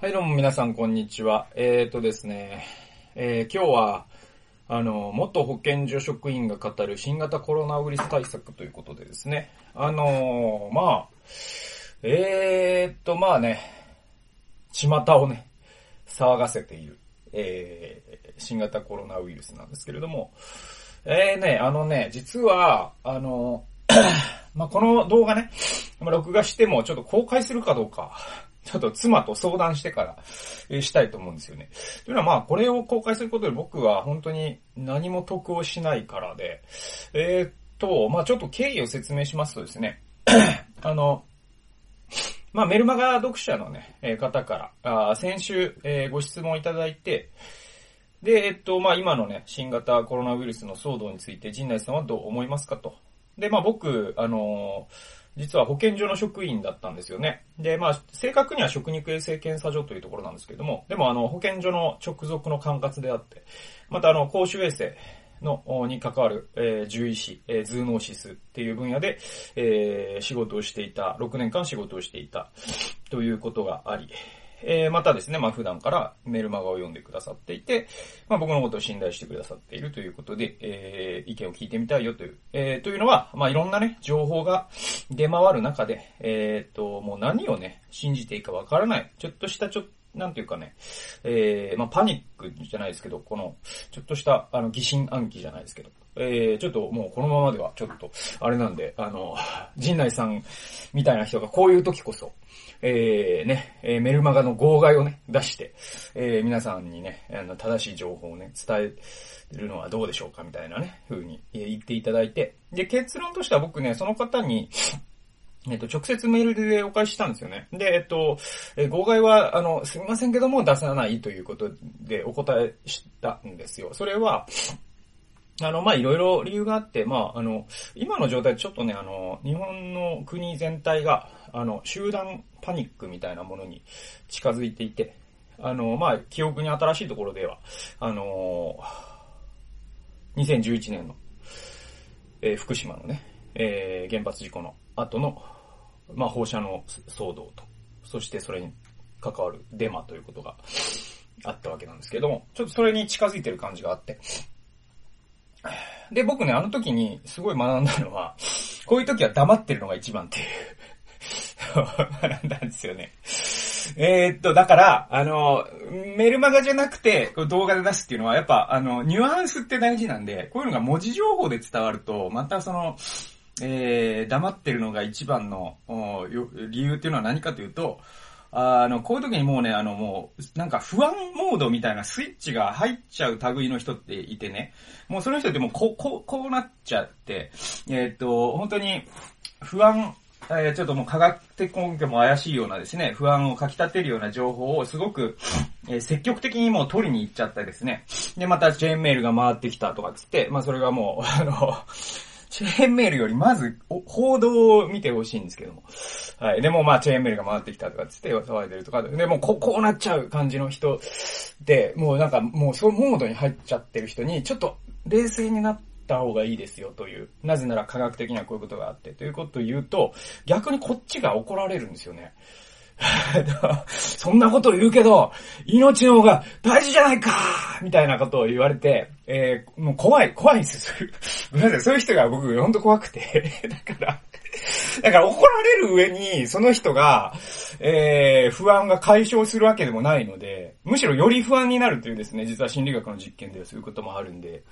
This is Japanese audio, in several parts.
はい、どうも皆さん、こんにちは。えーとですね、えー今日は、あの、元保健所職員が語る新型コロナウイルス対策ということでですね、あのーまあ、えーと、まあね、巷をね、騒がせている、えー、新型コロナウイルスなんですけれども、えーね、あのね、実は、あの、まあ、この動画ね、録画してもちょっと公開するかどうか、ちょっと妻と相談してから、えしたいと思うんですよね。というのはまあ、これを公開することで僕は本当に何も得をしないからで、えーっと、まあちょっと経緯を説明しますとですね、あの、まあメルマガ読者のね、え方から、あ先週、えーご質問いただいて、で、えっと、まあ今のね、新型コロナウイルスの騒動について、陣内さんはどう思いますかと。で、まあ僕、あのー実は保健所の職員だったんですよね。で、まあ、正確には食肉衛生検査所というところなんですけれども、でもあの、保健所の直属の管轄であって、またあの、公衆衛生の、に関わる、えー獣医師、えーズーノーシスっていう分野で、えー仕事をしていた、6年間仕事をしていた、ということがあり、えーまたですね、まあ普段からメルマガを読んでくださっていて、まあ僕のことを信頼してくださっているということで、えー意見を聞いてみたいよという、えーというのは、まあいろんなね、情報が出回る中で、えーっと、もう何をね、信じていいかわからない、ちょっとしたちょっと、なんていうかね、えー、まあ、パニックじゃないですけど、この、ちょっとした、あの、疑心暗鬼じゃないですけど、えー、ちょっともうこのままでは、ちょっと、あれなんで、あの、陣内さんみたいな人がこういう時こそ、えー、ね、えーメルマガの号外をね、出して、えー、皆さんにね、あの、正しい情報をね、伝えるのはどうでしょうかみたいなね、風に言っていただいて、で、結論としては僕ね、その方に、えっと、直接メールでお返ししたんですよね。で、えっと、え号外は、あの、すみませんけども出さないということでお答えしたんですよ。それは、あの、まあ、いろいろ理由があって、まあ、あの、今の状態でちょっとね、あの、日本の国全体が、あの、集団パニックみたいなものに近づいていて、あの、まあ、記憶に新しいところでは、あの、2011年の、えー福島のね、えー原発事故の後の、まあ、放射能騒動と、そしてそれに関わるデマということがあったわけなんですけども、ちょっとそれに近づいてる感じがあって、で、僕ね、あの時にすごい学んだのは、こういう時は黙ってるのが一番っていう、学んだんですよね。えーっと、だから、あの、メルマガじゃなくて、動画で出すっていうのは、やっぱ、あの、ニュアンスって大事なんで、こういうのが文字情報で伝わると、またその、えー、黙ってるのが一番の、理由っていうのは何かというと、あの、こういう時にもうね、あのもう、なんか不安モードみたいなスイッチが入っちゃう類の人っていてね、もうその人ってもうこう、こう、こうなっちゃって、えーっと、本当に不安、えーちょっともう科学的根拠も怪しいようなですね、不安をかき立てるような情報をすごく、えー積極的にもう取りに行っちゃったですね。で、またチェーンメールが回ってきたとかつって、まあそれがもう、あの、チェーンメールよりまず、報道を見てほしいんですけども。はい。でもまあ、チェーンメールが回ってきたとかつって騒いでるとか、でもここうなっちゃう感じの人で、もうなんか、もうそのモードに入っちゃってる人に、ちょっと冷静になった方がいいですよという。なぜなら科学的にはこういうことがあって、ということを言うと、逆にこっちが怒られるんですよね。そんなことを言うけど、命の方が大事じゃないかみたいなことを言われて、えー、もう怖い、怖いんですよ。ごめんなさい、そういう人が僕、ほんと怖くて。だから、だから怒られる上に、その人が、えー、不安が解消するわけでもないので、むしろより不安になるというですね、実は心理学の実験ではそういうこともあるんで、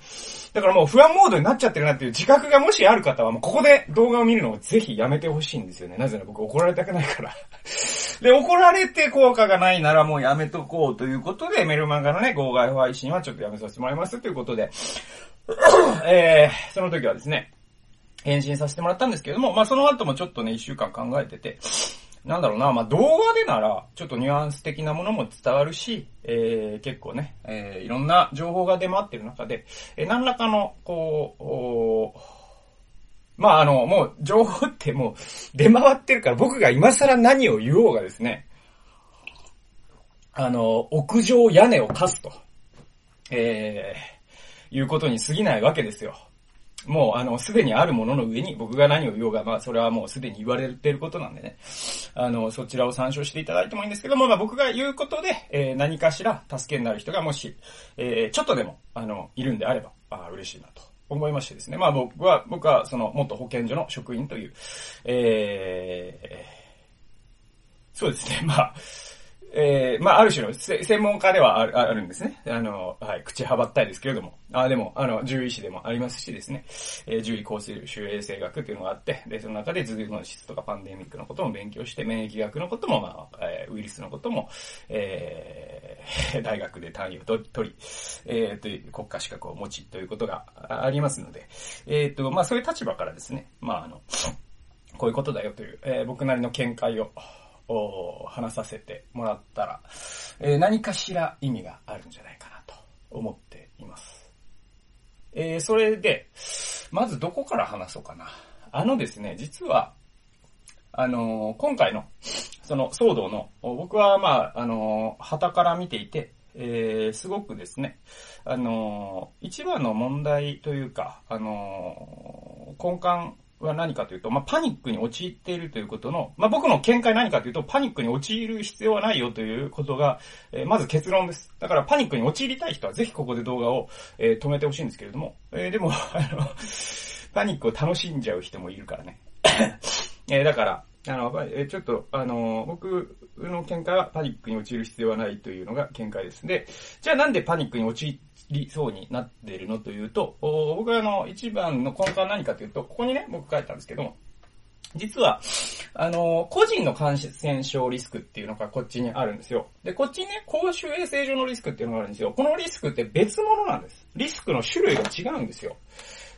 だからもう不安モードになっちゃってるなっていう自覚がもしある方は、もうここで動画を見るのをぜひやめてほしいんですよね。なぜなら僕怒られたくないから。で、怒られて効果がないならもうやめとこうということで、メルマガのね、号外配信はちょっとやめさせてもらいますということで、えー、その時はですね、返信させてもらったんですけれども、まあその後もちょっとね、一週間考えてて、なんだろうな、まあ動画でなら、ちょっとニュアンス的なものも伝わるし、えー、結構ね、えー、いろんな情報が出回ってる中で、えー、何らかの、こう、まああの、もう情報ってもう出回ってるから僕が今更何を言おうがですね、あの、屋上屋根を貸すと、えー、いうことに過ぎないわけですよ。もう、あの、すでにあるものの上に僕が何を言おうが、まあ、それはもうすでに言われてることなんでね。あの、そちらを参照していただいてもいいんですけども、まあ、僕が言うことで、えー、何かしら助けになる人がもし、えー、ちょっとでも、あの、いるんであれば、あ嬉しいなと思いましてですね。まあ、僕は、僕は、その、元保健所の職員という、えー、そうですね、まあ、えー、まあ、ある種の専門家ではあるあるんですね。あの、はい、口はばったいですけれども。あ、でも、あの、獣医師でもありますしですね、えー、獣医構成種衛生学っていうのがあって、で、その中で頭痛の質とかパンデミックのことも勉強して、免疫学のことも、まあ、えー、ウイルスのことも、えー、大学で単位を取り、えー、という国家資格を持ちということがありますので、えっ、と、まあ、そういう立場からですね、まあ、あの、こういうことだよという、えー、僕なりの見解を、話させてもらったら、えー、何かしら意味があるんじゃないかなと思っています。えー、それで、まずどこから話そうかな。あのですね、実は、あのー、今回の、その騒動の、僕はまあ、あのー、旗から見ていて、えー、すごくですね、あのー、一番の問題というか、あのー、根幹は何かというと、まあ、パニックに陥っているということの、まあ、僕の見解何かというと、パニックに陥る必要はないよということが、えー、まず結論です。だからパニックに陥りたい人はぜひここで動画を、えー、止めてほしいんですけれども、えー、でも、あの、パニックを楽しんじゃう人もいるからね。え、だから、あの、えちょっと、あの、僕の見解はパニックに陥る必要はないというのが見解です。で、じゃあなんでパニックに陥ってりそうになっているのというと、僕はあの、一番の根幹は何かというと、ここにね、僕書いたんですけども、実は、あの、個人の感染症リスクっていうのがこっちにあるんですよ。で、こっちにね、公衆衛生上のリスクっていうのがあるんですよ。このリスクって別物なんです。リスクの種類が違うんですよ。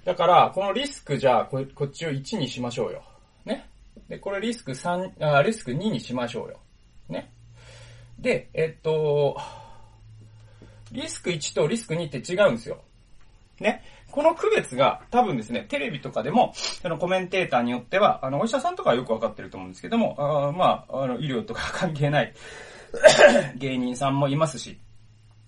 だから、このリスクじゃあこ、こっちを1にしましょうよ。ね。で、これリスク3、あ、リスク2にしましょうよ。ね。で、えっと、リスク1とリスク2って違うんですよ。ね。この区別が多分ですね、テレビとかでも、あのコメンテーターによっては、あの、お医者さんとかはよくわかってると思うんですけども、あまあ、あの、医療とか関係ない 芸人さんもいますし、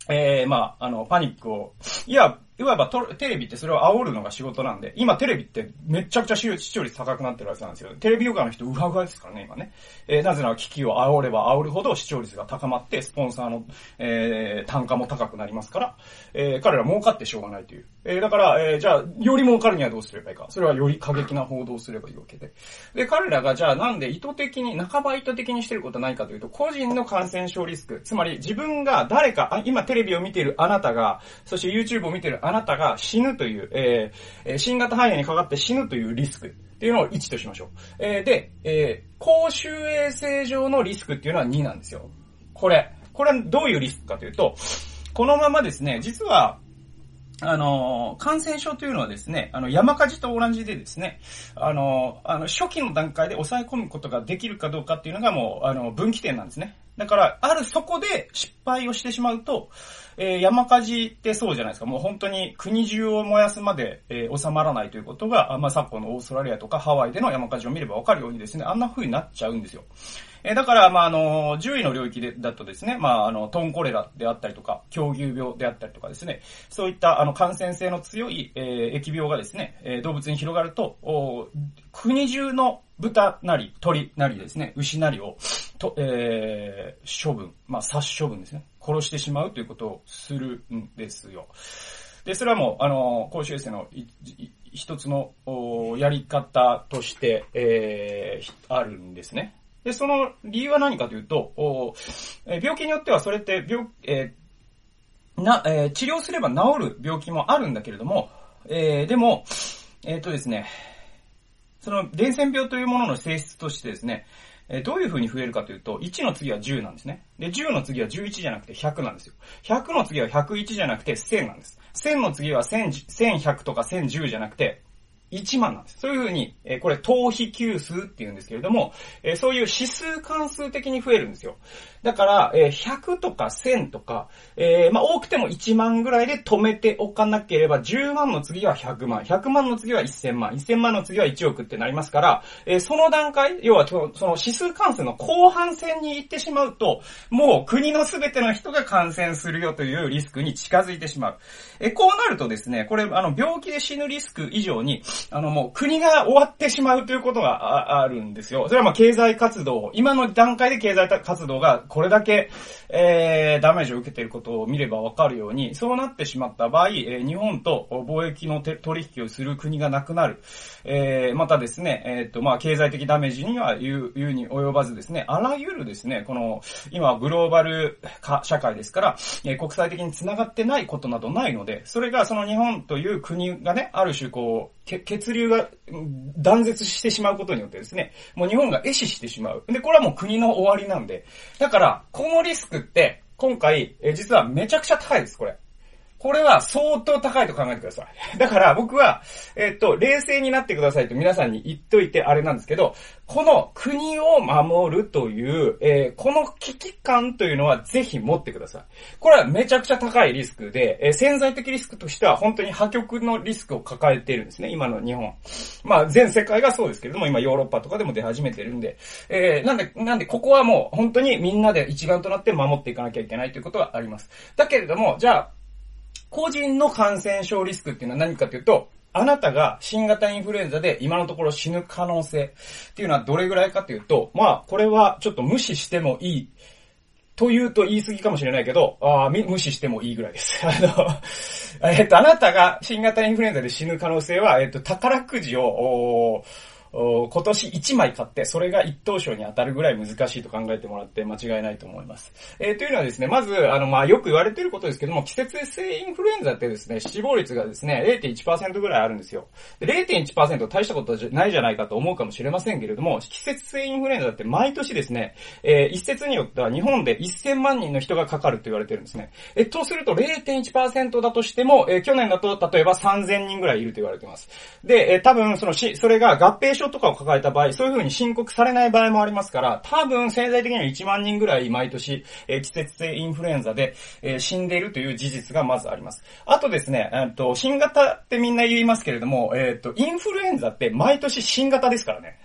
えー、まあ、あの、パニックを、いや、いわばテレビってそれを煽るのが仕事なんで、今テレビってめちゃくちゃ視聴率高くなってるやつなんですよ。テレビ業界の人うわうわですからね、今ね。えー、なぜなら危機を煽れば煽るほど視聴率が高まって、スポンサーの、えー、単価も高くなりますから、えー、彼ら儲かってしょうがないという。えー、だから、えー、じゃあ、より儲かるにはどうすればいいか。それはより過激な報道をすればいいわけで。で、彼らがじゃあなんで意図的に、半ば意図的にしてることは何かというと、個人の感染症リスク。つまり自分が誰か、あ今テレビを見ているあなたが、そして YouTube を見ているあなたが死ぬという、えー、新型肺炎にかかって死ぬというリスクっていうのを1としましょう。えー、で、えー、公衆衛生上のリスクっていうのは2なんですよ。これ。これはどういうリスクかというと、このままですね、実は、あの、感染症というのはですね、あの、山火事と同じでですね、あの、あの、初期の段階で抑え込むことができるかどうかっていうのがもう、あの、分岐点なんですね。だから、あるそこで失敗をしてしまうと、えー、山火事ってそうじゃないですか。もう本当に国中を燃やすまで、えー、収まらないということが、まあ、昨今のオーストラリアとかハワイでの山火事を見ればわかるようにですね、あんな風になっちゃうんですよ。え、だから、まあ、あの、獣医の領域で、だとですね、まあ、あの、トンコレラであったりとか、狂牛病であったりとかですね、そういった、あの、感染性の強い、えー、疫病がですね、え、動物に広がると、お国中の豚なり、鳥なりですね、牛なりを、と、えー、処分、まあ、殺処分ですね。殺してしまうということをするんですよ。で、それはもう、あの、公衆衛生の一つのやり方として、えー、あるんですね。で、その理由は何かというと、病気によってはそれって病、えー、な、えー、治療すれば治る病気もあるんだけれども、えー、でも、えっ、とですね、その伝染病というものの性質としてですね、えどういう風に増えるかというと、1の次は10なんですね。で、10の次は11じゃなくて100なんですよ。100の次は101じゃなくて1000なんです。1000の次は1100とか1010じゃなくて、1万なんです。そういう風に、えこれ、頭皮級数って言うんですけれども、えそういう指数関数的に増えるんですよ。だから、えー、100とか1000とか、え、まあ、多くても1万ぐらいで止めておかなければ、10万の次は100万、100万の次は1000万、1000万の次は1億ってなりますから、え、その段階、要はその指数関数の後半戦に行ってしまうと、もう国の全ての人が感染するよというリスクに近づいてしまう。えこうなるとですね、これ、あの、病気で死ぬリスク以上に、あの、もう国が終わってしまうということがあるんですよ。それはまあ経済活動、今の段階で経済活動がこれだけ、えー、ダメージを受けていることを見ればわかるように、そうなってしまった場合、えー、日本と貿易の取引をする国がなくなる。えー、またですね、えっ、と、まあ、経済的ダメージには言う、言うに及ばずですね、あらゆるですね、この、今グローバル化社会ですから、えー、国際的に繋がってないことなどないので、それがその日本という国がね、ある種こう、血流が断絶してしまうことによってですね、もう日本が壊死してしまう。で、これはもう国の終わりなんで。だから、このリスクって、今回、え実はめちゃくちゃ高いです、これ。これは相当高いと考えてください。だから僕は、えっと、冷静になってくださいと皆さんに言っといてあれなんですけど、この国を守るという、えー、この危機感というのはぜひ持ってください。これはめちゃくちゃ高いリスクで、えー、潜在的リスクとしては本当に破局のリスクを抱えているんですね、今の日本。まあ全世界がそうですけれども、今ヨーロッパとかでも出始めてるんで、えー、なんで、なんでここはもう本当にみんなで一丸となって守っていかなきゃいけないということがあります。だけれども、じゃあ、個人の感染症リスクっていうのは何かというと、あなたが新型インフルエンザで今のところ死ぬ可能性っていうのはどれぐらいかというと、まあ、これはちょっと無視してもいい。と言うと言い過ぎかもしれないけど、あ無視してもいいぐらいです。あの、えっと、あなたが新型インフルエンザで死ぬ可能性は、えっと、宝くじを、今年1枚買って、それが一等賞に当たるぐらい難しいと考えてもらって間違いないと思います。えー、というのはですね、まず、あの、まあ、よく言われていることですけども、季節性インフルエンザってですね、死亡率がですね、0.1%ぐらいあるんですよ。0.1%大したことじゃないじゃないかと思うかもしれませんけれども、季節性インフルエンザって毎年ですね、えー、一説によっては日本で1000万人の人がかかると言われてるんですね。えとすると0.1%だとしても、えー、去年だと例えば3000人ぐらいいると言われてます。で、えー、多分そのし、それが合併症とかを抱えた場合、そういう風に申告されない場合もありますから、多分潜在的には1万人ぐらい毎年、えー、季節性インフルエンザで、えー、死んでいるという事実がまずあります。あとですね、えー、っと、新型ってみんな言いますけれども、えー、っと、インフルエンザって毎年新型ですからね。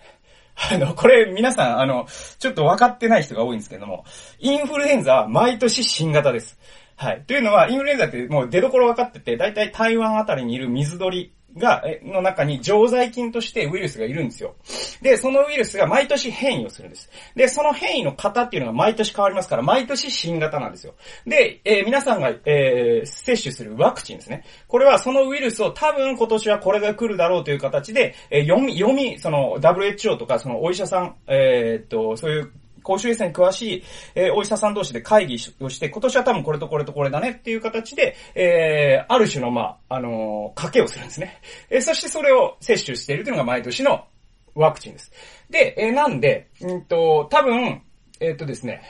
あの、これ皆さん、あの、ちょっと分かってない人が多いんですけども、インフルエンザは毎年新型です。はい。というのは、インフルエンザってもう出所分かってて、だいたい台湾あたりにいる水鳥が、の中に常在菌としてウイルスがいるんですよ。で、そのウイルスが毎年変異をするんです。で、その変異の型っていうのが毎年変わりますから、毎年新型なんですよ。で、えー、皆さんが、えー、接種するワクチンですね。これはそのウイルスを多分今年はこれが来るだろうという形で、えー、読み、読み、その WHO とかそのお医者さん、えー、っと、そういう公衆衛生に詳しい、えー、お医者さん同士で会議をして、今年は多分これとこれとこれだねっていう形で、えー、ある種の、まあ、あのー、賭けをするんですね。えー、そしてそれを接種しているというのが毎年のワクチンです。で、えー、なんで、うんと、多分、えー、っとですね、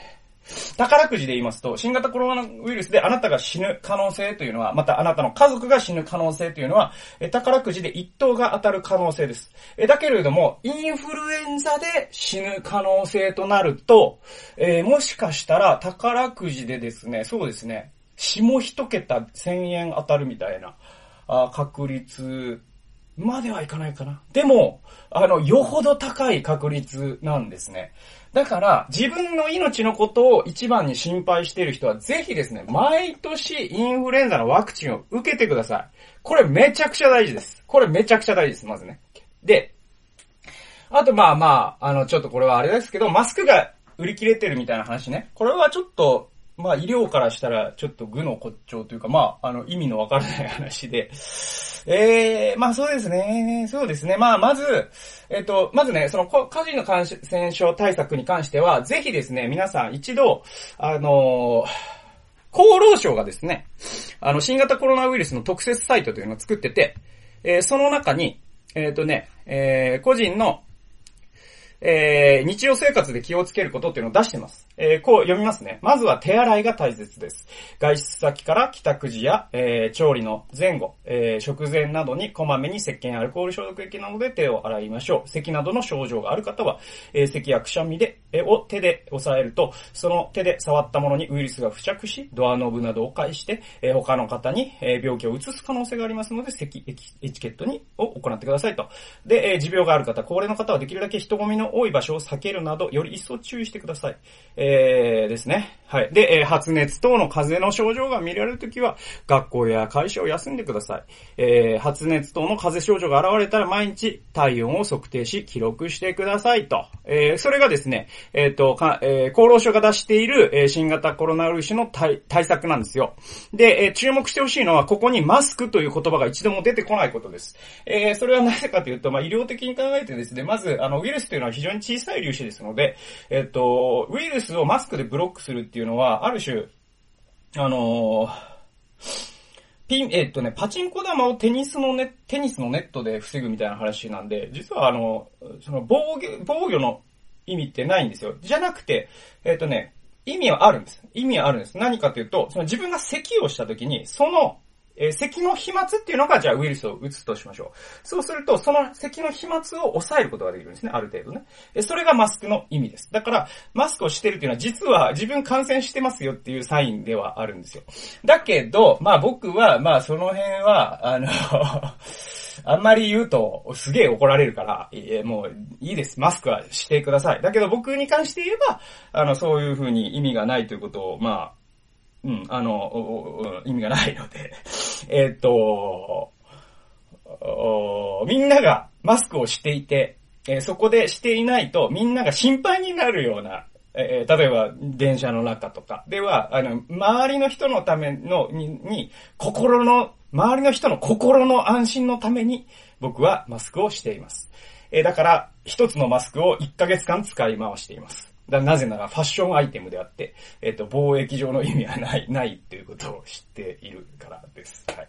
宝くじで言いますと、新型コロナウイルスであなたが死ぬ可能性というのは、またあなたの家族が死ぬ可能性というのは、宝くじで一等が当たる可能性です。だけれども、インフルエンザで死ぬ可能性となると、えー、もしかしたら宝くじでですね、そうですね、下一桁1000円当たるみたいな、あ確率まではいかないかな。でも、あの、よほど高い確率なんですね。だから、自分の命のことを一番に心配している人は、ぜひですね、毎年インフルエンザのワクチンを受けてください。これめちゃくちゃ大事です。これめちゃくちゃ大事です、まずね。で、あとまあまあ、あの、ちょっとこれはあれですけど、マスクが売り切れてるみたいな話ね。これはちょっと、まあ医療からしたらちょっと具の骨頂というか、まあ、あの意味のわからない話で、ええー、まあそうですね。そうですね。まあまず、えっ、と、まずね、その、家事の感染症対策に関しては、ぜひですね、皆さん一度、あの厚労省がですね、あの、新型コロナウイルスの特設サイトというのを作ってて、えー、その中に、えっ、ー、とね、えー、個人の、えー、日常生活で気をつけることっていうのを出してます。えー、こう読みますね。まずは手洗いが大切です。外出先から帰宅時や、えー、調理の前後、えー、食前などにこまめに石鹸アルコール消毒液などで手を洗いましょう。咳などの症状がある方は、えー、咳やくしゃみで、え、を手で押さえると、その手で触ったものにウイルスが付着し、ドアノブなどを介して、え、他の方に、え、病気を移す可能性がありますので、咳エチケットにを行ってくださいと。で、え、持病がある方、高齢の方はできるだけ人混みの多い場所を避けるなど、より一層注意してください。えー、ですね。はい。で、えー、発熱等の風邪の症状が見られるときは、学校や会社を休んでください。えー、発熱等の風邪症状が現れたら毎日体温を測定し、記録してくださいと。えー、それがですね、えっ、ー、と、か、えー、厚労省が出している、えー、新型コロナウイルスの対対策なんですよ。で、えー、注目してほしいのは、ここにマスクという言葉が一度も出てこないことです。えー、それはなぜかというと、まあ、医療的に考えてですね、まず、あの、ウイルスというのは非常に小さい粒子ですので、えっ、ー、と、ウイルスをマスクでブロックするっていうのは、ある種、あのー、ピン、えっとね、パチンコ玉をテニスのネ、テニスのネットで防ぐみたいな話なんで、実はあの、その防御、防御の意味ってないんですよ。じゃなくて、えっとね、意味はあるんです。意味はあるんです。何かというと、その自分が咳をした時に、そのえー、咳の飛沫っていうのが、じゃあウイルスを打つとしましょう。そうすると、その咳の飛沫を抑えることができるんですね、ある程度ね。えそれがマスクの意味です。だから、マスクをしてるっていうのは、実は自分感染してますよっていうサインではあるんですよ。だけど、まあ僕は、まあその辺は、あの あんまり言うと、すげえ怒られるから、えもういいです。マスクはしてください。だけど僕に関して言えば、あの、そういうふうに意味がないということを、まあ、うん、あの、意味がないので、えっと、みんながマスクをしていて、えー、そこでしていないとみんなが心配になるような、えー、例えば電車の中とかでは、あの、周りの人のための、に、に心の、周りの人の心の安心のために僕はマスクをしています。え、だから、一つのマスクを1ヶ月間使い回しています。だなぜならファッションアイテムであって、えっ、と、貿易上の意味はない、ないっていうことを知っているからです。はい。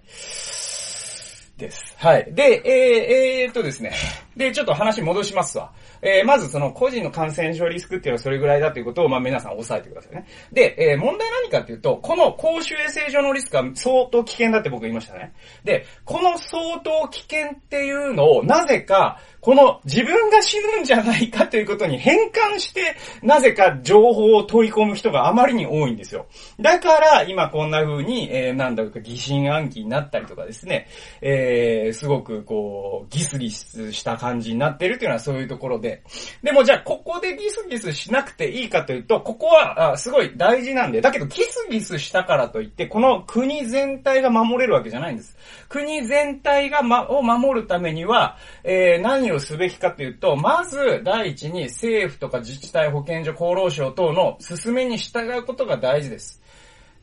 です。はい。で、えー、えー、っとですね。で、ちょっと話戻しますわ。えー、まずその個人の感染症リスクっていうのはそれぐらいだということを、まあ皆さん押さえてくださいね。で、えー、問題何かっていうと、この公衆衛生上のリスクは相当危険だって僕言いましたね。で、この相当危険っていうのを、なぜか、この自分が死ぬんじゃないかということに変換して、なぜか情報を取り込む人があまりに多いんですよ。だから、今こんな風に、えー、なんだろうか疑心暗鬼になったりとかですね、えー、えすごくこう、ギスギスした感じになってるというのはそういうところで。でもじゃあ、ここでギスギスしなくていいかというと、ここは、あすごい大事なんで、だけどギスギスしたからといって、この国全体が守れるわけじゃないんです。国全体が、ま、を守るためには、えー、何をすべきかというと、まず第一に政府とか自治体、保健所、厚労省等の進めに従うことが大事です。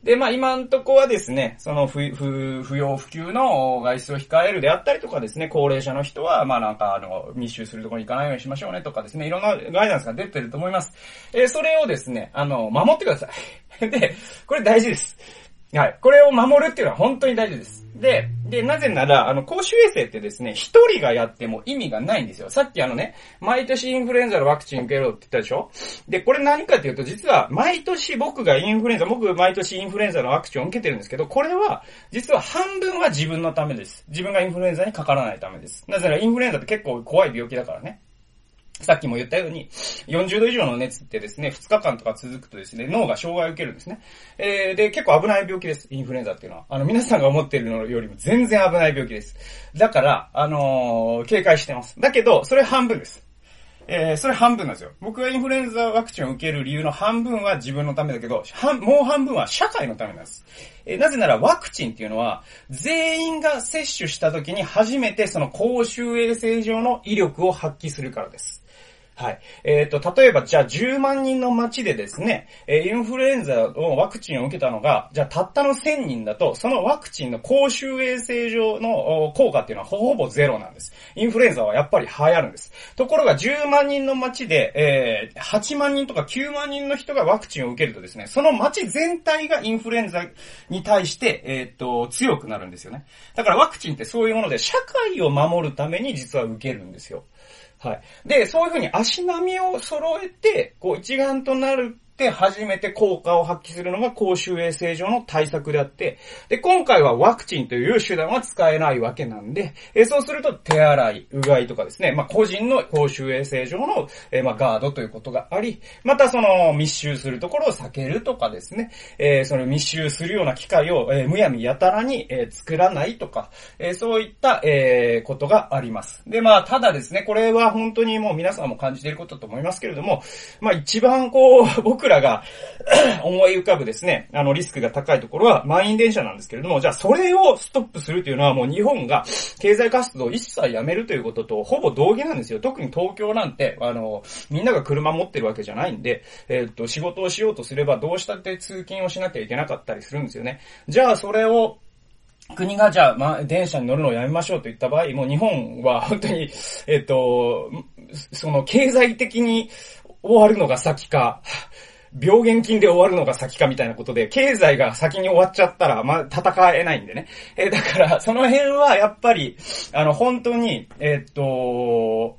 で、まあ今んとこはですね、その不不不要不急の外出を控えるであったりとかですね、高齢者の人は、まあなんかあの、密集するところに行かないようにしましょうねとかですね、いろんなガイダンスが出てると思います。えー、それをですね、あの、守ってください。で、これ大事です。はい。これを守るっていうのは本当に大事です。で、で、なぜなら、あの、公衆衛生ってですね、一人がやっても意味がないんですよ。さっきあのね、毎年インフルエンザのワクチン受けろって言ったでしょ？で、これ何かっていうと、実は、毎年僕がインフルエンザ、僕毎年インフルエンザのワクチンを受けてるんですけど、これは、実は半分は自分のためです。自分がインフルエンザにかからないためです。なぜならインフルエンザって結構怖い病気だからね。さっきも言ったように、40度以上の熱ってですね、2日間とか続くとですね、脳が障害を受けるんですね。えー、で、結構危ない病気です、インフルエンザっていうのは。あの、皆さんが思っているのよりも全然危ない病気です。だから、あのー、警戒してます。だけど、それ半分です。えー、それ半分なんですよ。僕がインフルエンザワクチンを受ける理由の半分は自分のためだけど、もう半分は社会のためなんです。えー、なぜならワクチンっていうのは、全員が接種した時に初めてその公衆衛生上の威力を発揮するからです。はい。えっ、ー、と、例えば、じゃあ10万人の街でですね、えインフルエンザのワクチンを受けたのが、じゃあたったの1000人だと、そのワクチンの公衆衛生上の効果っていうのはほぼゼロなんです。インフルエンザはやっぱり流行るんです。ところが10万人の街で、えー、8万人とか9万人の人がワクチンを受けるとですね、その街全体がインフルエンザに対して、えっ、ー、と、強くなるんですよね。だからワクチンってそういうもので、社会を守るために実は受けるんですよ。はい。で、そういうふうに足並みを揃えて、こう一丸となるって初めて効果を発揮するのが公衆衛生上の対策であって、で、今回はワクチンという手段は使えないわけなんで、えそうすると手洗い、うがいとかですね、まあ、個人の公衆衛生上の、えまあ、ガードということがあり、またその密集するところを避けるとかですね、えその密集するような機会を、えむやみやたらに、え作らないとか、えそういった、えことがあります。で、まあ、ただですね、これは本当にもう皆さんも感じていることと思いますけれども、まあ、一番こう、僕らが 思い浮かぶですね、あの、リスクが高いところは満員電車なんですけれども、じゃあそれをストップするというのはもう日本が経済活動を一切やめるということとほぼ同義なんですよ。特に東京なんて、あの、みんなが車持ってるわけじゃないんで、えー、っと、仕事をしようとすればどうしたって通勤をしなきゃいけなかったりするんですよね。じゃあそれを国がじゃあ、ま、電車に乗るのをやめましょうと言った場合、もう日本は 本当に、えっと、その経済的に終わるのが先か、病原菌で終わるのが先かみたいなことで、経済が先に終わっちゃったら、まあ、戦えないんでね。えー、だから、その辺はやっぱり、あの、本当に、えー、っと、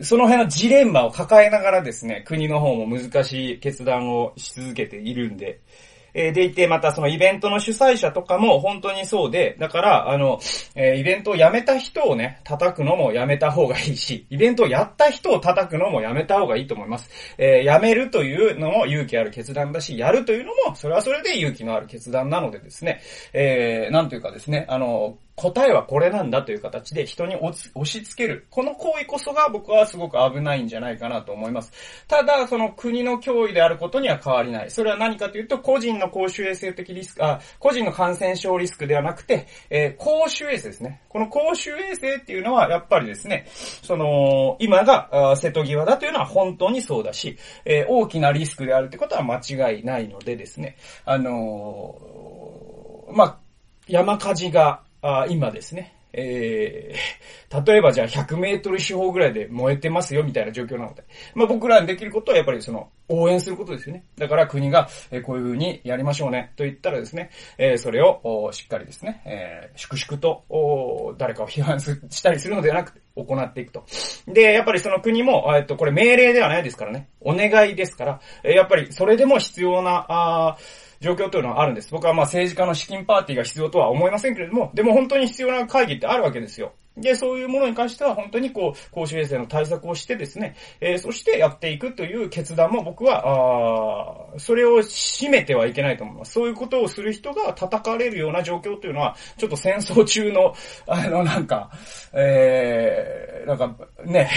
その辺のジレンマを抱えながらですね、国の方も難しい決断をし続けているんで、えーでいて、またそのイベントの主催者とかも本当にそうで、だから、あの、えイベントをやめた人をね、叩くのもやめた方がいいし、イベントをやった人を叩くのもやめた方がいいと思います。えー、やめるというのも勇気ある決断だし、やるというのも、それはそれで勇気のある決断なのでですね、えー、なんというかですね、あの、答えはこれなんだという形で人に押し付ける。この行為こそが僕はすごく危ないんじゃないかなと思います。ただ、その国の脅威であることには変わりない。それは何かというと、個人の公衆衛生的リスク、あ、個人の感染症リスクではなくて、えー、公衆衛生ですね。この公衆衛生っていうのは、やっぱりですね、その、今が瀬戸際だというのは本当にそうだし、えー、大きなリスクであるということは間違いないのでですね、あのー、まあ、山火事があ今ですね、えー、例えばじゃあ100メートル四方ぐらいで燃えてますよみたいな状況なので、まあ僕らにできることはやっぱりその応援することですよね。だから国が、え、こういう風にやりましょうね。と言ったらですね、えー、それをしっかりですね、えー、粛々と誰かを批判したりするのではなくて行っていくと。で、やっぱりその国も、えっと、これ命令ではないですからね、お願いですから、やっぱりそれでも必要な、あ状況というのはあるんです。僕はまあ政治家の資金パーティーが必要とは思いませんけれども、でも本当に必要な会議ってあるわけですよ。で、そういうものに関しては本当にこう、公衆衛生の対策をしてですね、えー、そしてやっていくという決断も僕は、あそれを締めてはいけないと思います。そういうことをする人が叩かれるような状況というのは、ちょっと戦争中の、あの、なんか、えー、なんか、ね、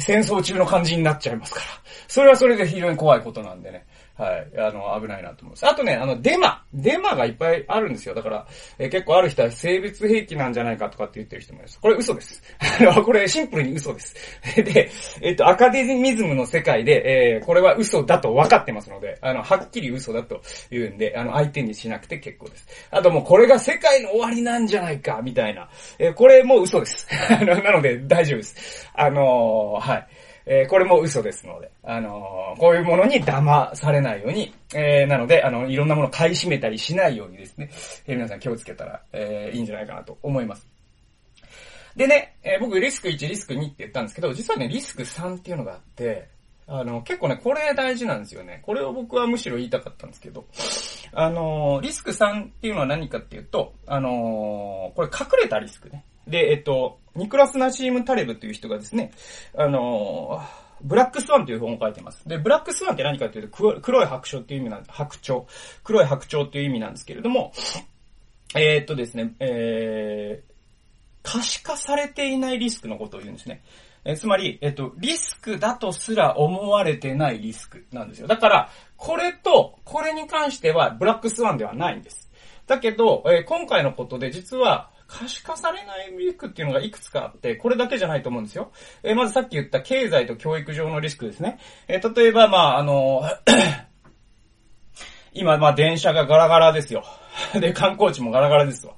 戦争中の感じになっちゃいますから。それはそれで非常に怖いことなんでね。はい。あの、危ないなと思います。あとね、あの、デマ。デマがいっぱいあるんですよ。だから、えー、結構ある人は性別兵器なんじゃないかとかって言ってる人もいます。これ嘘です。これシンプルに嘘です。で、えっ、と、アカデミズムの世界で、えー、これは嘘だと分かってますので、あの、はっきり嘘だと言うんで、あの、相手にしなくて結構です。あともうこれが世界の終わりなんじゃないか、みたいな。えー、これも嘘です。なので大丈夫です。あのはい。えー、これも嘘ですので、あのー、こういうものに騙されないように、えー、なので、あの、いろんなものを買い占めたりしないようにですね、えー、皆さん気をつけたら、えー、いいんじゃないかなと思います。でね、えー、僕リスク1、リスク2って言ったんですけど、実はね、リスク3っていうのがあって、あの、結構ね、これ大事なんですよね。これを僕はむしろ言いたかったんですけど、あの、リスク3っていうのは何かっていうと、あの、これ隠れたリスクね。で、えっと、ニクラス・ナシーム・タレブという人がですね、あの、ブラックスワンという本を書いてます。で、ブラックスワンって何かというと、黒い白鳥っていう意味なんです。白鳥。黒い白鳥っていう意味なんですけれども、えー、っとですね、えー、可視化されていないリスクのことを言うんですね。えつまり、えっと、リスクだとすら思われてないリスクなんですよ。だから、これと、これに関しては、ブラックスワンではないんです。だけど、えー、今回のことで実は、可視化されないリスクっていうのがいくつかあって、これだけじゃないと思うんですよ。えー、まずさっき言った経済と教育上のリスクですね。えー、例えば、まあ、あの 今、まあ、電車がガラガラですよ。で、観光地もガラガラですわ。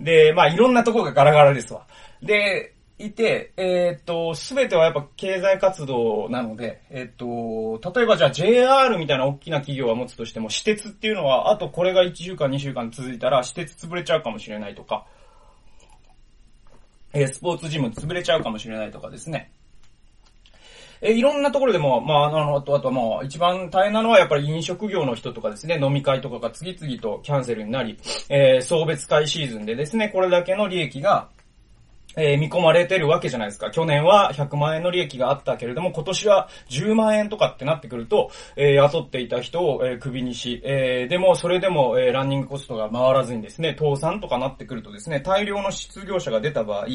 で、まあ、いろんなとこがガラガラですわ。で、いて、えっ、と、すべてはやっぱ経済活動なので、えっ、と、例えばじゃあ JR みたいな大きな企業は持つとしても、私鉄っていうのは、あとこれが1週間2週間続いたら、私鉄潰れちゃうかもしれないとか、えスポーツジム潰れちゃうかもしれないとかですね。えいろんなところでも、まあ、あの、あと、あともう、一番大変なのはやっぱり飲食業の人とかですね、飲み会とかが次々とキャンセルになり、えー、送別会シーズンでですね、これだけの利益が、えー、見込まれてるわけじゃないですか。去年は100万円の利益があったけれども、今年は10万円とかってなってくると、えー、雇っていた人を、えー、首にし、えー、でも、それでも、えー、ランニングコストが回らずにですね、倒産とかなってくるとですね、大量の失業者が出た場合、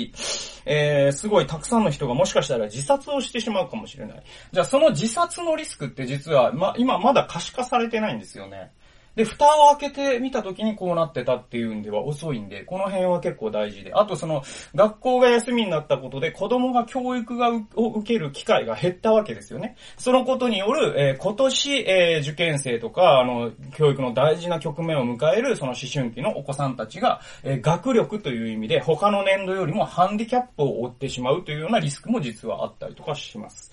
えー、すごいたくさんの人がもしかしたら自殺をしてしまうかもしれない。じゃあ、その自殺のリスクって実は、ま、今まだ可視化されてないんですよね。で、蓋を開けてみた時にこうなってたっていうんでは遅いんで、この辺は結構大事で。あとその、学校が休みになったことで子供が教育がを受ける機会が減ったわけですよね。そのことによる、えー、今年、えー、受験生とか、あの、教育の大事な局面を迎えるその思春期のお子さんたちが、えー、学力という意味で他の年度よりもハンディキャップを負ってしまうというようなリスクも実はあったりとかします。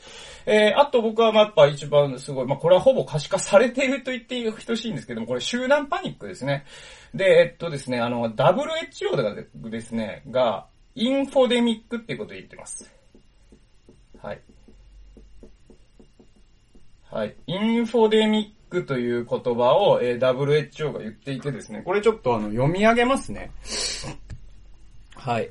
えー、あと僕はまあやっぱ一番すごい、まあこれはほぼ可視化されていると言って等しいんですけども、これ集団パニックですね。で、えっとですね、あの、WHO がですね、が、インフォデミックっていうことを言ってます。はい。はい。インフォデミックという言葉を、えー、WHO が言っていてですね、これちょっとあの、読み上げますね。はい。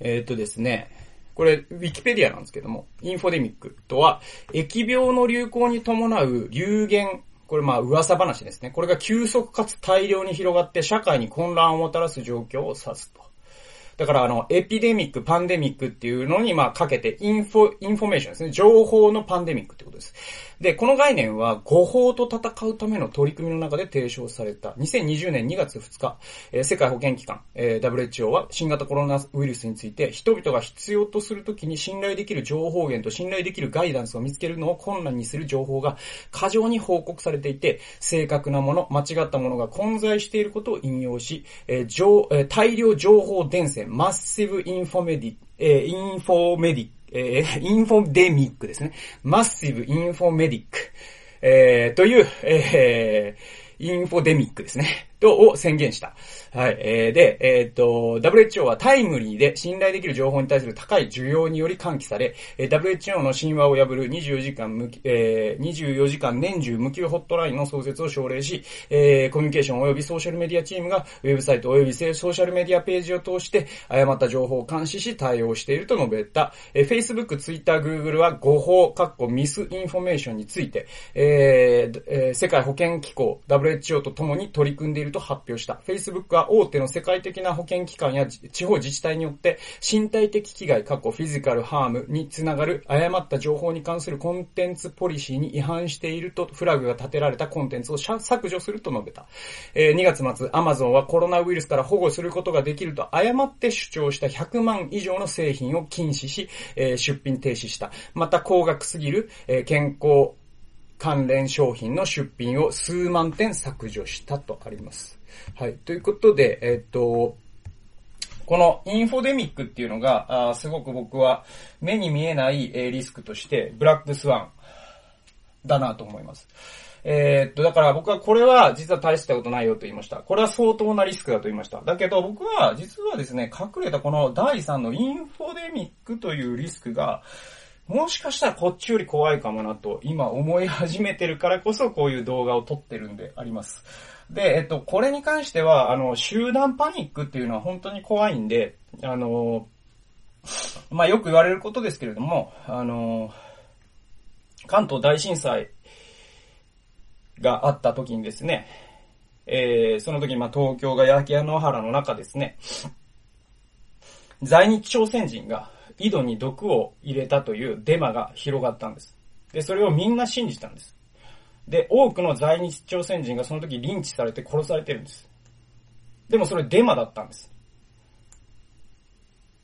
えー、っとですね、これ、ウィキペディアなんですけども、インフォデミックとは、疫病の流行に伴う流言、これまあ噂話ですね。これが急速かつ大量に広がって社会に混乱をもたらす状況を指すと。だからあの、エピデミック、パンデミックっていうのにまあかけて、インフォ、インフォメーションですね。情報のパンデミックってことです。で、この概念は誤報と戦うための取り組みの中で提唱された。2020年2月2日、えー、世界保健機関、えー、WHO は新型コロナウイルスについて人々が必要とするときに信頼できる情報源と信頼できるガイダンスを見つけるのを困難にする情報が過剰に報告されていて、正確なもの、間違ったものが混在していることを引用し、えー情え、大量情報伝染、 massive infomedi、え、 infomedi えー、インフォデミックですね。 massive infomedic、えー、という、えー、インフォデミックですね。と、を宣言した。はい。えー、で、えー、っと、WHO はタイムリーで信頼できる情報に対する高い需要により喚起され、えー、WHO の神話を破る24時間無、えー、24時間年中無休ホットラインの創設を奨励し、えー、コミュニケーション及びソーシャルメディアチームがウェブサイト及びソーシャルメディアページを通して誤った情報を監視し対応していると述べた。えー、Facebook、Twitter、Google は誤報、かっこ misinformation について、えーえー、世界保健機構 WHO と共に取り組んでいると発表した。Facebook は大手の世界的な保険機関や地方自治体によって身体的危害、過去フィジカルハームにつながる誤った情報に関するコンテンツポリシーに違反しているとフラグが立てられたコンテンツを削除すると述べた。えー、2月末、Amazon はコロナウイルスから保護することができると誤って主張した100万以上の製品を禁止し、えー、出品停止した。また高額すぎる、えー、健康関連商品の出品を数万点削除したとあります。はい。ということで、えっ、と、このインフォデミックっていうのが、あすごく僕は目に見えない、えー、リスクとして、ブラックスワンだなと思います。えー、っと、だから僕はこれは実は大したことないよと言いました。これは相当なリスクだと言いました。だけど僕は実はですね、隠れたこの第3のインフォデミックというリスクが、もしかしたらこっちより怖いかもなと今思い始めてるからこそこういう動画を撮ってるんであります。で、えっと、これに関しては、あの、集団パニックっていうのは本当に怖いんで、あの、まあ、よく言われることですけれども、あの、関東大震災があった時にですね、えー、その時まあ東京が焼け野原の中ですね、在日朝鮮人が井戸に毒を入れたというデマが広がったんです。で、それをみんな信じたんです。で、多くの在日朝鮮人がその時リンチされて殺されてるんです。でもそれデマだったんです。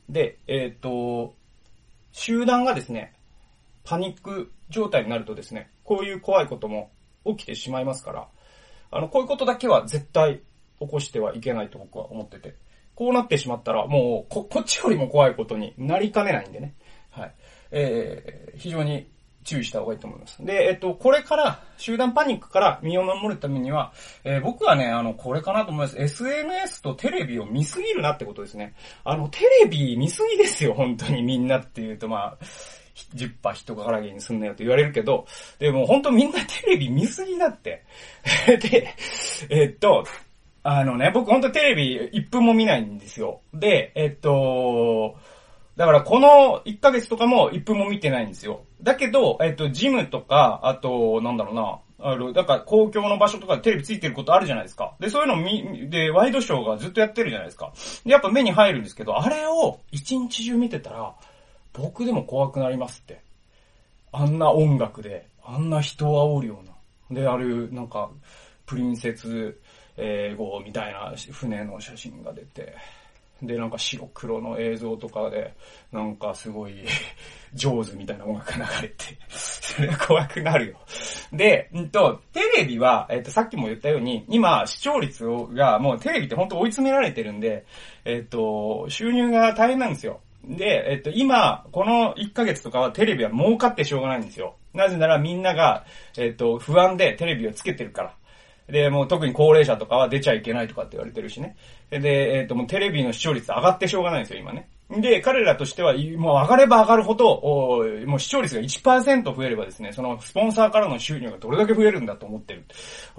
で、えっ、と、集団がですね、パニック状態になるとですね、こういう怖いことも起きてしまいますから、あの、こういうことだけは絶対起こしてはいけないと僕は思ってて、こうなってしまったらもうこ、こっちよりも怖いことになりかねないんでね。はい。えー、非常に注意した方がいいと思います。で、えっと、これから、集団パニックから身を守るためには、えー、僕はね、あの、これかなと思います。SNS とテレビを見すぎるなってことですね。あの、テレビ見すぎですよ、本当にみんなっていうと、まあ、10%人からげにすんなよって言われるけど、でも本当みんなテレビ見すぎなって。で、えっと、あのね、僕本当テレビ1分も見ないんですよ。で、えっと、だからこの1ヶ月とかも1分も見てないんですよ。だけど、えっと、ジムとか、あと、なんだろうな、あの、だから公共の場所とかテレビついてることあるじゃないですか。で、そういうの見、で、ワイドショーがずっとやってるじゃないですか。で、やっぱ目に入るんですけど、あれを一日中見てたら、僕でも怖くなりますって。あんな音楽で、あんな人を煽るような。で、ある、なんか、プリンセス、えー、号みたいな船の写真が出て、で、なんか白黒の映像とかで、なんかすごい 上手みたいな音楽が流れて、それは怖くなるよ。で、んと、テレビは、えっ、と、さっきも言ったように、今、視聴率が、もうテレビって本当追い詰められてるんで、えっ、と、収入が大変なんですよ。で、えっと、今、この1ヶ月とかはテレビは儲かってしょうがないんですよ。なぜならみんなが、えっと、不安でテレビをつけてるから。で、もう特に高齢者とかは出ちゃいけないとかって言われてるしね。で、えっ、ー、と、もうテレビの視聴率上がってしょうがないんですよ、今ね。で、彼らとしては、もう上がれば上がるほど、もう視聴率が1%増えればですね、そのスポンサーからの収入がどれだけ増えるんだと思ってる。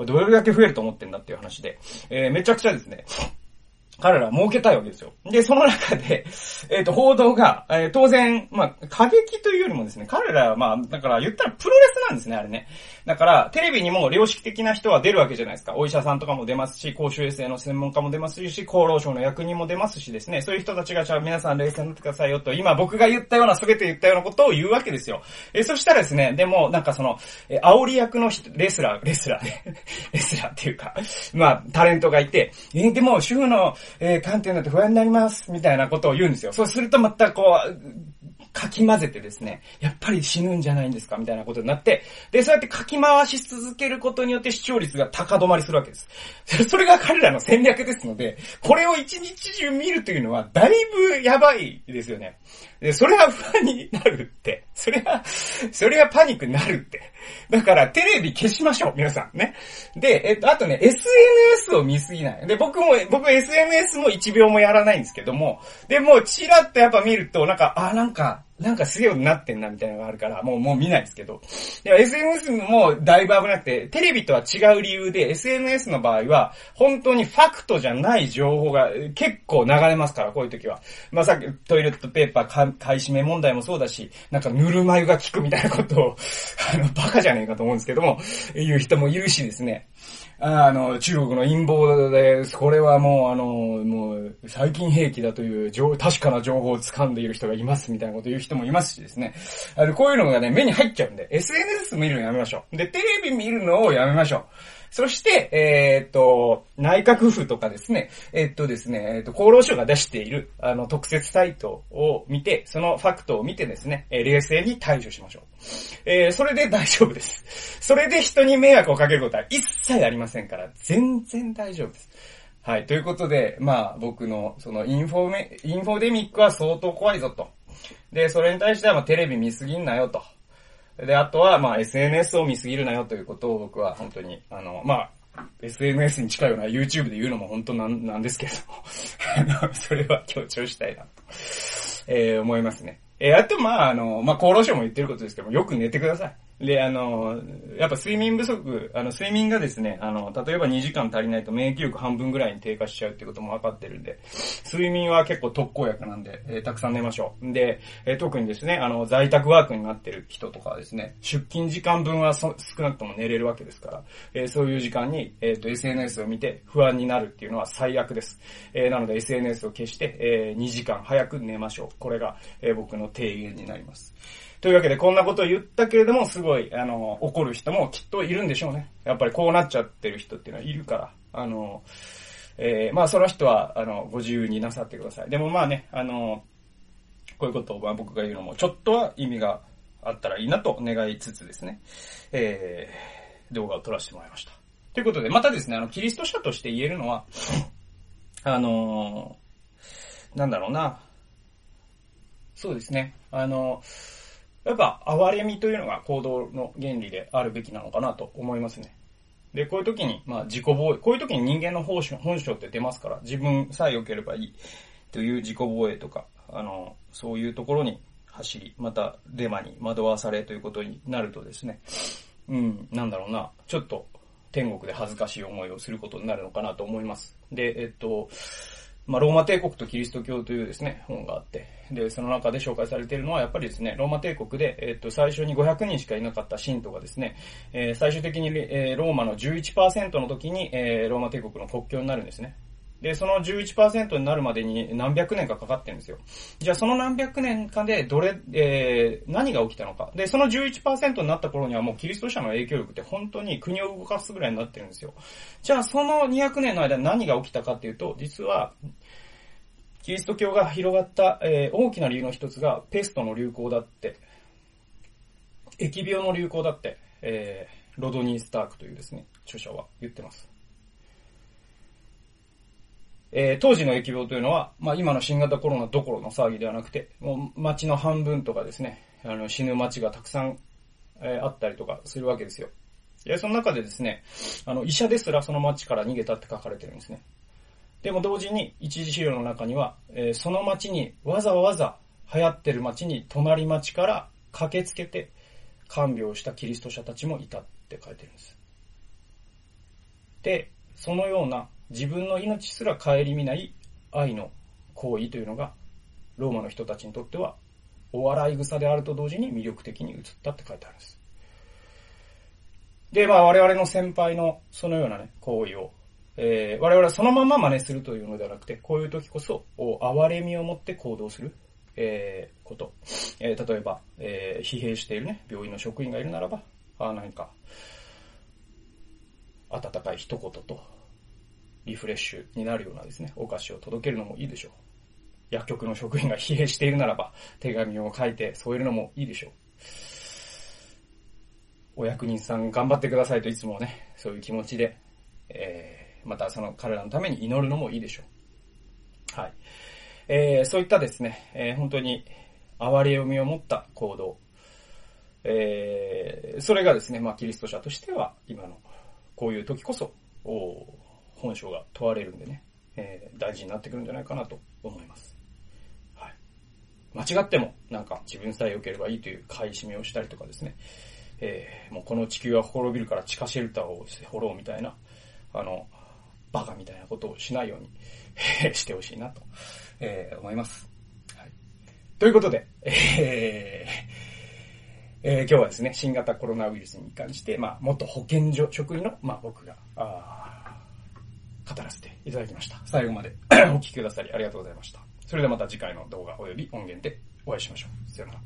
どれだけ増えると思ってんだっていう話で、えー、めちゃくちゃですね、彼らは儲けたいわけですよ。で、その中で、えっ、ー、と、報道が、えー、当然、まあ、過激というよりもですね、彼らはまあ、だから言ったらプロレスなんですね、あれね。だから、テレビにも良識的な人は出るわけじゃないですか。お医者さんとかも出ますし、公衆衛生の専門家も出ますし、厚労省の役人も出ますしですね、そういう人たちが、じゃあ皆さん冷静になってくださいよと、今僕が言ったような、全て言ったようなことを言うわけですよ。えー、そしたらですね、でも、なんかその、え、煽り役の、レスラー、レスラーね、レスラーっていうか、まあ、タレントがいて、え、でも、主婦の、えー、観点だって不安になります、みたいなことを言うんですよ。そうするとまたこう、かき混ぜてですね、やっぱり死ぬんじゃないんですかみたいなことになって、で、そうやってかき回し続けることによって視聴率が高止まりするわけです。それが彼らの戦略ですので、これを一日中見るというのは、だいぶやばいですよね。で、それは不安になるって。それは、それはパニックになるって。だから、テレビ消しましょう、皆さんね。で、えっと、あとね、SNS を見すぎない。で、僕も、僕 SNS も一秒もやらないんですけども、で、もちらっとやっぱ見ると、なんか、あ、なんか、なんかすげえようになってんなみたいなのがあるから、もう、もう見ないですけど。で SNS もだいぶ危なくて、テレビとは違う理由で、SNS の場合は、本当にファクトじゃない情報が結構流れますから、こういう時は。まあ、さっきトイレットペーパー買い占め問題もそうだし、なんかぬるま湯が効くみたいなことを、あの、バカじゃねえかと思うんですけども、言う人もいるしですね。あの、中国の陰謀で、これはもう、あの、もう、最近兵器だという、確かな情報を掴んでいる人がいますみたいなこと言う人もいますしですね。あの、こういうのがね、目に入っちゃうんで、SNS 見るのやめましょう。で、テレビ見るのをやめましょう。そして、えー、っと、内閣府とかですね、えー、っとですね、えー、っと、厚労省が出している、あの、特設サイトを見て、そのファクトを見てですね、え冷静に対処しましょう。えそれで大丈夫です。それで人に迷惑をかけることは一切ありませんから、全然大丈夫です。はい。ということで、まあ、僕の、その、インフォメ、インフォデミックは相当怖いぞと。で、それに対しては、まあ、テレビ見すぎんなよと。で、あとは、まあ、SNS を見すぎるなよということを僕は本当に、あの、まあ、SNS に近いような YouTube で言うのも本当なんなんですけど、それは強調したいなと、えー、思いますね。えー、あと、まあ、あの、まあ、厚労省も言ってることですけども、よく寝てください。で、あの、やっぱ睡眠不足、あの、睡眠がですね、あの、例えば2時間足りないと免疫力半分ぐらいに低下しちゃうってことも分かってるんで、睡眠は結構特効薬なんで、えー、たくさん寝ましょう。で、えー、特にですね、あの、在宅ワークになってる人とかはですね、出勤時間分は少なくとも寝れるわけですから、えー、そういう時間に、えっ、と、SNS を見て不安になるっていうのは最悪です。えなので SNS を消して、え2時間早く寝ましょう。これが、え僕の提言になります。というわけで、こんなことを言ったけれども、すごい、あの、怒る人もきっといるんでしょうね。やっぱりこうなっちゃってる人っていうのはいるから、あの、えー、まあその人は、あの、ご自由になさってください。でもまあね、あの、こういうことをま僕が言うのも、ちょっとは意味があったらいいなと願いつつですね、えー、動画を撮らせてもらいました。ということで、またですね、あの、キリスト者として言えるのは、あのなんだろうな、そうですね、あのやっぱ、哀れみというのが行動の原理であるべきなのかなと思いますね。で、こういう時に、まあ、自己防衛、こういう時に人間の本性本性って出ますから、自分さえ良ければいいという自己防衛とか、あの、そういうところに走り、またデマに惑わされということになるとですね、うん、なんだろうな、ちょっと天国で恥ずかしい思いをすることになるのかなと思います。で、えっと、まあ、ローマ帝国とキリスト教というですね、本があって、で、その中で紹介されているのは、やっぱりですね、ローマ帝国で、えっと、最初に500人しかいなかった信徒がですね、えー、最終的に、えー、ローマの11%の時に、えー、ローマ帝国の国境になるんですね。で、その11%になるまでに何百年かかかってるんですよ。じゃあその何百年かでどれ、えー、何が起きたのか。で、その11%になった頃にはもうキリスト者の影響力って本当に国を動かすぐらいになってるんですよ。じゃあその200年の間何が起きたかっていうと、実は、キリスト教が広がった、えー、大きな理由の一つがペストの流行だって、疫病の流行だって、えー、ロドニー・スタークというですね、著者は言ってます。えー、当時の疫病というのは、まあ今の新型コロナどころの騒ぎではなくて、もう街の半分とかですね、あの死ぬ街がたくさん、えー、あったりとかするわけですよ。で、その中でですね、あの医者ですらその街から逃げたって書かれてるんですね。でも同時に一時資料の中には、えー、その街にわざわざ流行ってる街に隣町から駆けつけて看病したキリスト者たちもいたって書いてるんです。で、そのような自分の命すら顧みない愛の行為というのが、ローマの人たちにとっては、お笑い草であると同時に魅力的に映ったって書いてあるんです。で、まあ我々の先輩のそのようなね、行為を、えー、我々はそのまま真似するというのではなくて、こういう時こそ、哀れみを持って行動する、えー、こと。えー、例えば、えー、疲弊しているね、病院の職員がいるならば、あ何か、温かい一言と、リフレッシュになるようなですね、お菓子を届けるのもいいでしょう。薬局の職員が疲弊しているならば、手紙を書いて添えるのもいいでしょう。お役人さん頑張ってくださいといつもね、そういう気持ちで、えー、またその彼らのために祈るのもいいでしょう。はい。えー、そういったですね、えー、本当に哀れ読みを持った行動、えー、それがですね、まあ、キリスト者としては、今の、こういう時こそ、本性が問われるんでね、えー、大事になってくるんじゃないかなと思います。はい。間違っても、なんか自分さえ良ければいいという買い占めをしたりとかですね、えー、もうこの地球は滅びるから地下シェルターを掘ろうみたいな、あの、バカみたいなことをしないようにしてほしいなと、えー、思います。はい。ということで、えーえー、今日はですね、新型コロナウイルスに関して、まあ、元保健所職員の、まあ、僕が、あ語らせていただきました。最後まで お聴きくださりありがとうございました。それではまた次回の動画及び音源でお会いしましょう。さよなら。